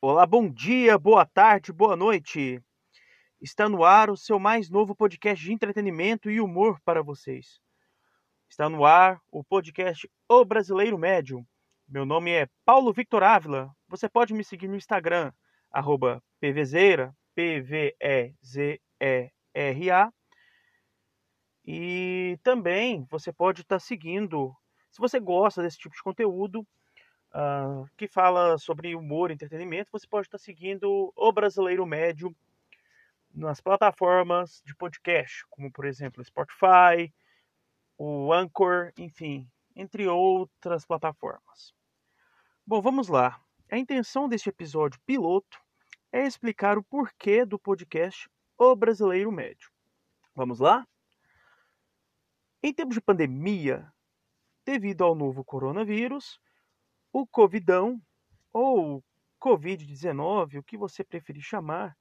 Olá, bom dia, boa tarde, boa noite. Está no ar o seu mais novo podcast de entretenimento e humor para vocês. Está no ar o podcast O Brasileiro Médio. Meu nome é Paulo Victor Ávila. Você pode me seguir no Instagram, arroba pvzeira, P-V-E-Z-E-R-A. E também você pode estar seguindo, se você gosta desse tipo de conteúdo, uh, que fala sobre humor e entretenimento, você pode estar seguindo O Brasileiro Médio nas plataformas de podcast, como por exemplo Spotify, o Anchor, enfim, entre outras plataformas. Bom, vamos lá. A intenção deste episódio piloto é explicar o porquê do podcast O Brasileiro Médio. Vamos lá? Em tempos de pandemia, devido ao novo coronavírus, o Covidão, ou Covid-19, o que você preferir chamar,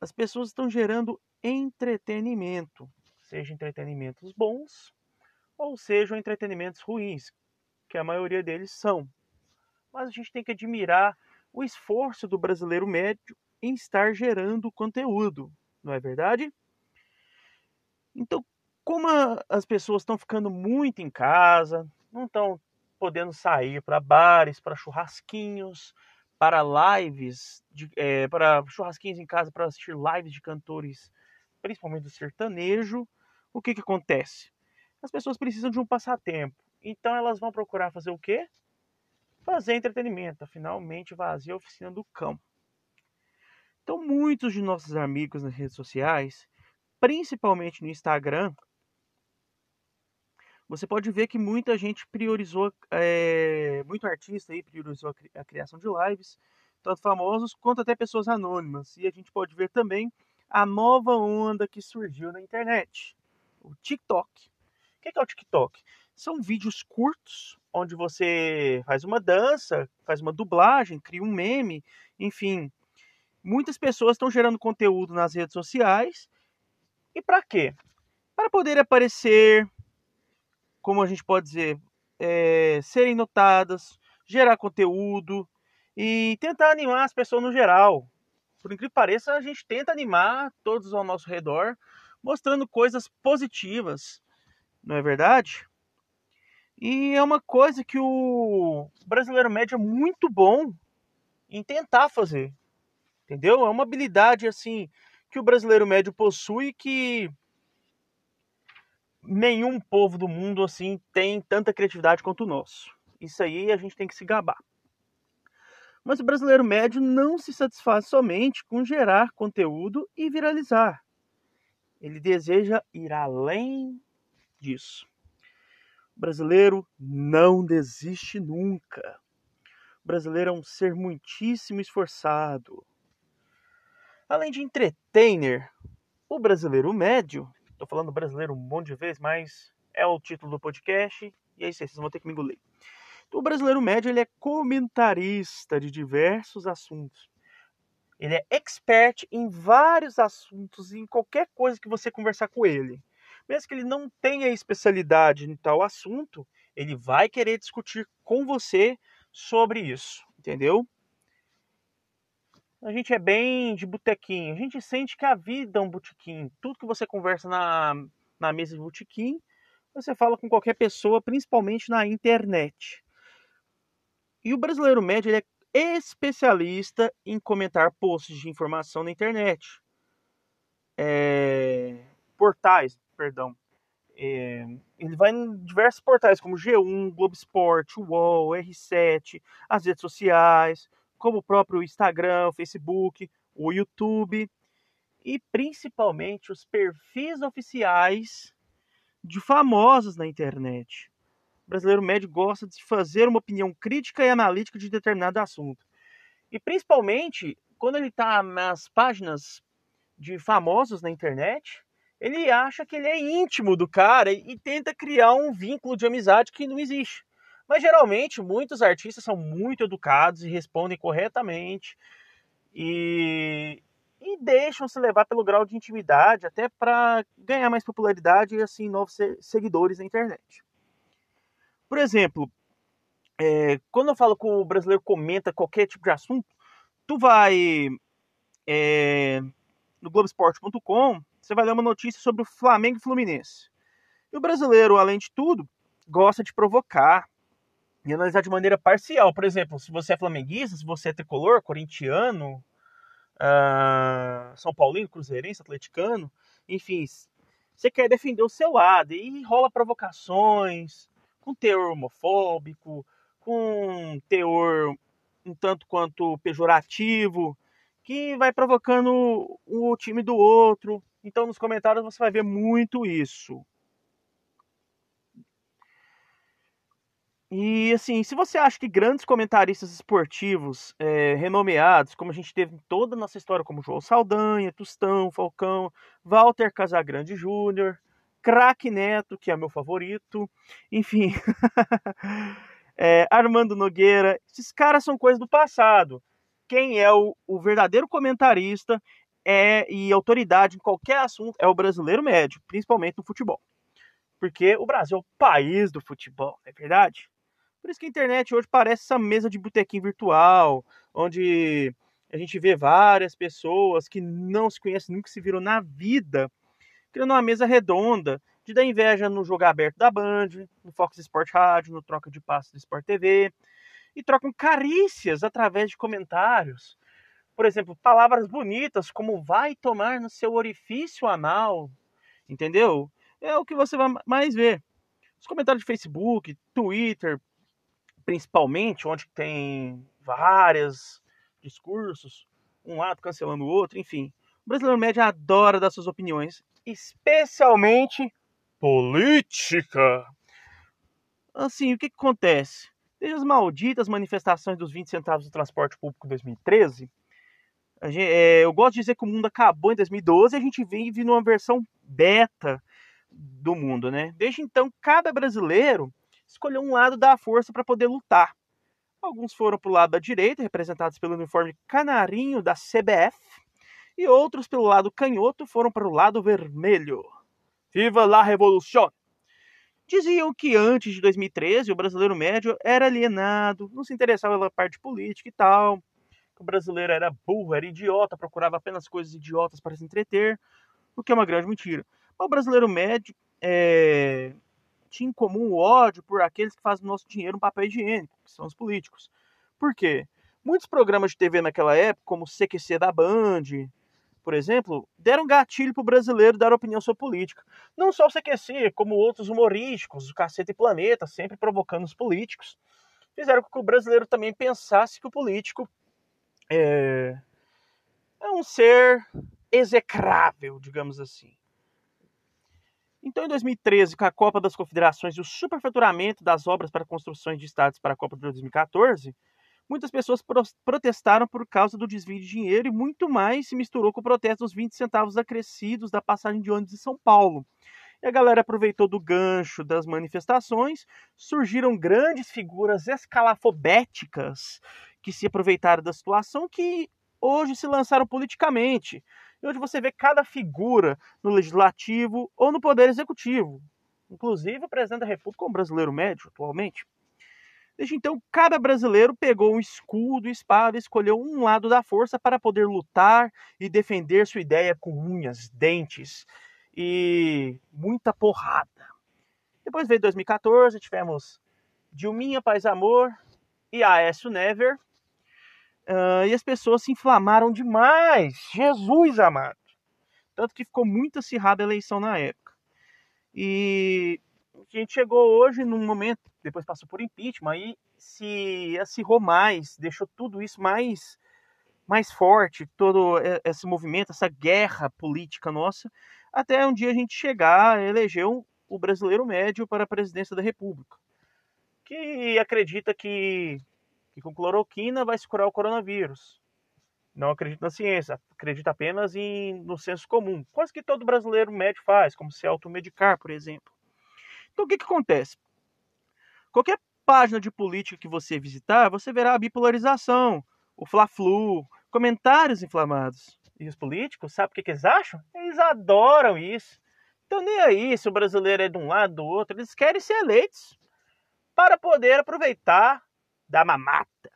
as pessoas estão gerando entretenimento, seja entretenimentos bons ou sejam entretenimentos ruins, que a maioria deles são. Mas a gente tem que admirar o esforço do brasileiro médio em estar gerando conteúdo, não é verdade? Então, como a, as pessoas estão ficando muito em casa, não estão podendo sair para bares, para churrasquinhos, para lives, é, para churrasquinhos em casa, para assistir lives de cantores, principalmente do sertanejo, o que, que acontece? As pessoas precisam de um passatempo. Então elas vão procurar fazer o quê? Fazer entretenimento. Finalmente vazia a oficina do cão. Então muitos de nossos amigos nas redes sociais, principalmente no Instagram, você pode ver que muita gente priorizou, é, muito artista aí priorizou a criação de lives, tanto famosos quanto até pessoas anônimas. E a gente pode ver também a nova onda que surgiu na internet, o TikTok. O que é o TikTok? São vídeos curtos onde você faz uma dança, faz uma dublagem, cria um meme, enfim. Muitas pessoas estão gerando conteúdo nas redes sociais. E para quê? Para poder aparecer, como a gente pode dizer, é, serem notadas, gerar conteúdo e tentar animar as pessoas no geral. Por incrível que pareça, a gente tenta animar todos ao nosso redor, mostrando coisas positivas, não é verdade? E é uma coisa que o brasileiro médio é muito bom em tentar fazer, entendeu? É uma habilidade assim que o brasileiro médio possui que nenhum povo do mundo assim tem tanta criatividade quanto o nosso. Isso aí a gente tem que se gabar. Mas o brasileiro médio não se satisfaz somente com gerar conteúdo e viralizar. Ele deseja ir além disso. O brasileiro não desiste nunca. O brasileiro é um ser muitíssimo esforçado. Além de entertainer, o brasileiro médio Tô falando brasileiro um monte de vezes, mas é o título do podcast e é isso aí, vocês vão ter que me engolir. Então, o brasileiro médio ele é comentarista de diversos assuntos. Ele é expert em vários assuntos, em qualquer coisa que você conversar com ele. Mesmo que ele não tenha especialidade em tal assunto, ele vai querer discutir com você sobre isso, entendeu? A gente é bem de botequim. A gente sente que a vida é um botequim. Tudo que você conversa na, na mesa de botequim, você fala com qualquer pessoa, principalmente na internet. E o brasileiro médio ele é especialista em comentar posts de informação na internet. É, portais, perdão. É, ele vai em diversos portais como G1, Globo Esporte, UOL, R7, as redes sociais, como o próprio Instagram, o Facebook, o YouTube e principalmente os perfis oficiais de famosos na internet. O brasileiro médio gosta de fazer uma opinião crítica e analítica de determinado assunto. E principalmente quando ele está nas páginas de famosos na internet, ele acha que ele é íntimo do cara e tenta criar um vínculo de amizade que não existe. Mas geralmente muitos artistas são muito educados e respondem corretamente. E, e deixam se levar pelo grau de intimidade até para ganhar mais popularidade e assim novos seguidores na internet. Por exemplo, é, quando eu falo que o brasileiro comenta qualquer tipo de assunto, tu vai é, no Globoesporte.com, você vai ler uma notícia sobre o Flamengo e Fluminense. E o brasileiro, além de tudo, gosta de provocar e analisar de maneira parcial. Por exemplo, se você é flamenguista, se você é tricolor, corintiano, uh, São Paulino, cruzeirense, atleticano, enfim, você quer defender o seu lado e rola provocações com teor homofóbico, com teor um tanto quanto pejorativo, que vai provocando o time do outro. Então, nos comentários você vai ver muito isso. E assim, se você acha que grandes comentaristas esportivos é, renomeados, como a gente teve em toda a nossa história, como João Saldanha, Tostão, Falcão, Walter Casagrande Júnior, Craque Neto, que é meu favorito, enfim, é, Armando Nogueira, esses caras são coisas do passado. Quem é o, o verdadeiro comentarista é, e autoridade em qualquer assunto é o brasileiro médio, principalmente no futebol. Porque o Brasil é o país do futebol, não é verdade? Por isso que a internet hoje parece essa mesa de botequim virtual, onde a gente vê várias pessoas que não se conhecem, nunca se viram na vida, criando uma mesa redonda, de dar inveja no jogo aberto da Band, no Fox Sport Rádio, no Troca de Passos do Sport TV, e trocam carícias através de comentários. Por exemplo, palavras bonitas como vai tomar no seu orifício anal, entendeu? É o que você vai mais ver. Os comentários de Facebook, Twitter, principalmente, onde tem vários discursos, um lado cancelando o outro, enfim. O brasileiro médio adora dar suas opiniões, especialmente política. Assim, o que, que acontece? Desde as malditas manifestações dos 20 centavos do transporte público em 2013, gente, é, eu gosto de dizer que o mundo acabou em 2012 e a gente vive numa versão beta do mundo, né? Desde então, cada brasileiro escolheu um lado da força para poder lutar. Alguns foram para o lado da direita, representados pelo uniforme canarinho da CBF, e outros pelo lado canhoto foram para o lado vermelho. Viva la revolução! Diziam que antes de 2013 o brasileiro médio era alienado, não se interessava pela parte política e tal, que o brasileiro era burro, era idiota, procurava apenas coisas idiotas para se entreter, o que é uma grande mentira. O brasileiro médio é, em comum o ódio por aqueles que fazem o nosso dinheiro um papel higiênico, que são os políticos. Por quê? Muitos programas de TV naquela época, como CQC da Band, por exemplo, deram gatilho para o brasileiro dar opinião sobre política. Não só o CQC, como outros humorísticos, o Caceta e Planeta, sempre provocando os políticos, fizeram com que o brasileiro também pensasse que o político é, é um ser execrável, digamos assim. Então, em 2013, com a Copa das Confederações e o superfaturamento das obras para construções de estádios para a Copa de 2014, muitas pessoas protestaram por causa do desvio de dinheiro e muito mais se misturou com o protesto dos 20 centavos acrescidos da passagem de ônibus em São Paulo. E a galera aproveitou do gancho das manifestações, surgiram grandes figuras escalafobéticas que se aproveitaram da situação que hoje se lançaram politicamente e onde você vê cada figura no legislativo ou no poder executivo, inclusive o presidente da República, um brasileiro médio atualmente. Desde então, cada brasileiro pegou um escudo, espada, e escolheu um lado da força para poder lutar e defender sua ideia com unhas, dentes e muita porrada. Depois veio 2014, tivemos Dilminha Paz Amor e Aécio Never, Uh, e as pessoas se inflamaram demais. Jesus amado. Tanto que ficou muito acirrada a eleição na época. E a gente chegou hoje num momento, depois passou por impeachment, aí se acirrou mais, deixou tudo isso mais, mais forte, todo esse movimento, essa guerra política nossa, até um dia a gente chegar a eleger o brasileiro médio para a presidência da República. Que acredita que que com cloroquina vai se curar o coronavírus. Não acredito na ciência, acredito apenas em, no senso comum. Quase que todo brasileiro médico faz, como se automedicar, por exemplo. Então o que, que acontece? Qualquer página de política que você visitar, você verá a bipolarização, o fla-flu, comentários inflamados. e os políticos, sabe o que, que eles acham? Eles adoram isso. Então nem aí se o brasileiro é de um lado do outro, eles querem ser eleitos para poder aproveitar da mamata.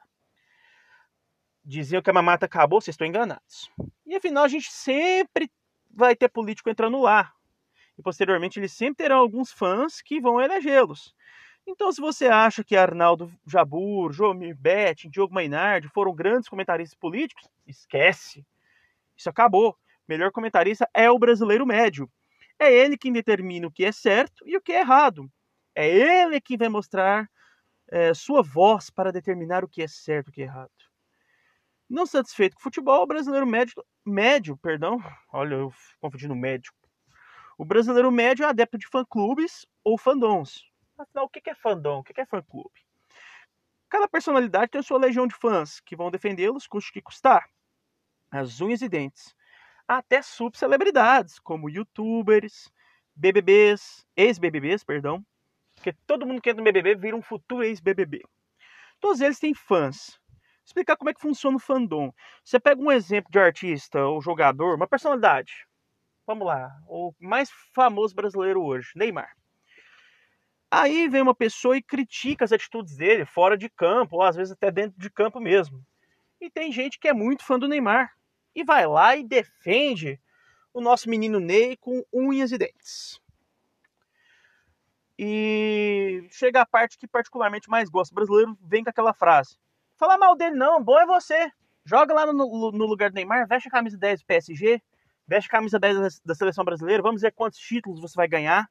Diziam que a mamata acabou, vocês estão enganados. E afinal a gente sempre vai ter político entrando lá. E posteriormente eles sempre terão alguns fãs que vão elegê-los. Então, se você acha que Arnaldo Jabur, Jomir Betting, Diogo Mainardi foram grandes comentaristas políticos, esquece. Isso acabou. Melhor comentarista é o brasileiro médio. É ele quem determina o que é certo e o que é errado. É ele quem vai mostrar é, sua voz para determinar o que é certo e o que é errado. Não satisfeito com o futebol, o brasileiro médio, médio, perdão, olha, eu confundindo médio. O brasileiro médio é adepto de fã-clubes ou fandoms. Afinal, o que é fandom? O que é fã-clube? Cada personalidade tem sua legião de fãs que vão defendê-los, custe que custar. As unhas e dentes. Até subcelebridades, como youtubers, BBBs, ex-BBBs, perdão. Porque todo mundo que entra no BBB vira um futuro ex-BBB. Todos eles têm fãs. Explicar como é que funciona o fandom. Você pega um exemplo de artista ou jogador, uma personalidade. Vamos lá, o mais famoso brasileiro hoje, Neymar. Aí vem uma pessoa e critica as atitudes dele fora de campo, ou às vezes até dentro de campo mesmo. E tem gente que é muito fã do Neymar e vai lá e defende o nosso menino Ney com unhas e dentes. E chega a parte que particularmente mais gosto. O brasileiro vem com aquela frase: Fala mal dele não, bom é você. Joga lá no, no lugar do Neymar, veste a camisa 10 do PSG, veste a camisa 10 da seleção brasileira, vamos ver quantos títulos você vai ganhar.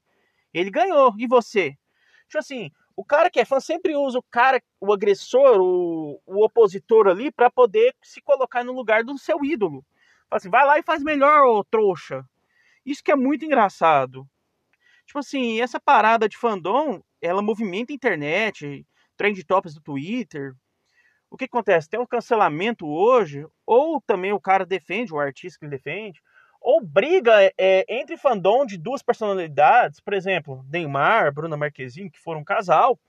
Ele ganhou, e você? Tipo assim, o cara que é fã sempre usa o cara, o agressor, o, o opositor ali, para poder se colocar no lugar do seu ídolo. Fala assim, vai lá e faz melhor, ô trouxa. Isso que é muito engraçado. Tipo assim, essa parada de fandom, ela movimenta a internet, trend tops do Twitter. O que acontece? Tem um cancelamento hoje, ou também o cara defende, o artista que ele defende, ou briga é, entre fandom de duas personalidades, por exemplo, Neymar, Bruna Marquezine, que foram um casal,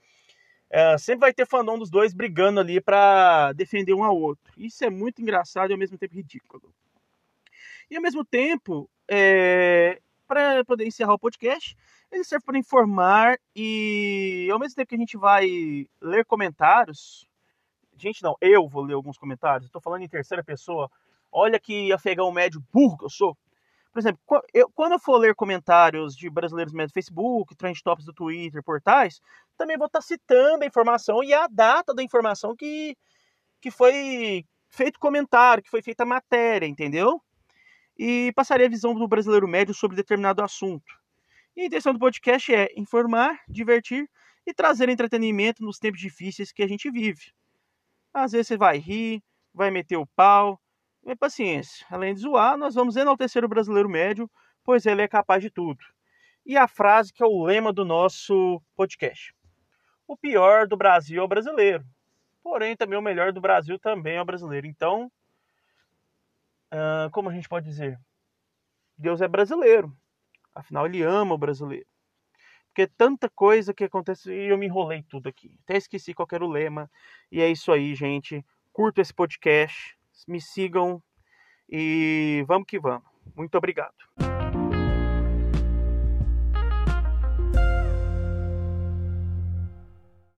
é, sempre vai ter fandom dos dois brigando ali para defender um ao outro. Isso é muito engraçado e ao mesmo tempo ridículo. E ao mesmo tempo, é, para poder encerrar o podcast, ele serve para informar e ao mesmo tempo que a gente vai ler comentários, gente não, eu vou ler alguns comentários, estou falando em terceira pessoa, olha que afegão médio burro que eu sou. Por exemplo, eu, quando eu for ler comentários de brasileiros no Facebook, trend tops do Twitter, portais, também vou estar tá citando a informação e a data da informação que, que foi feito comentário, que foi feita a matéria, entendeu? E passarei a visão do brasileiro médio sobre determinado assunto. E a intenção do podcast é informar, divertir e trazer entretenimento nos tempos difíceis que a gente vive. Às vezes você vai rir, vai meter o pau, e paciência. Além de zoar, nós vamos enaltecer o brasileiro médio, pois ele é capaz de tudo. E a frase que é o lema do nosso podcast. O pior do Brasil é o brasileiro. Porém, também o melhor do Brasil também é o brasileiro. Então, uh, como a gente pode dizer? Deus é brasileiro. Afinal, ele ama o brasileiro. Porque tanta coisa que acontece e eu me enrolei tudo aqui. Até esqueci qual era o lema. E é isso aí, gente. Curta esse podcast me sigam e vamos que vamos. Muito obrigado.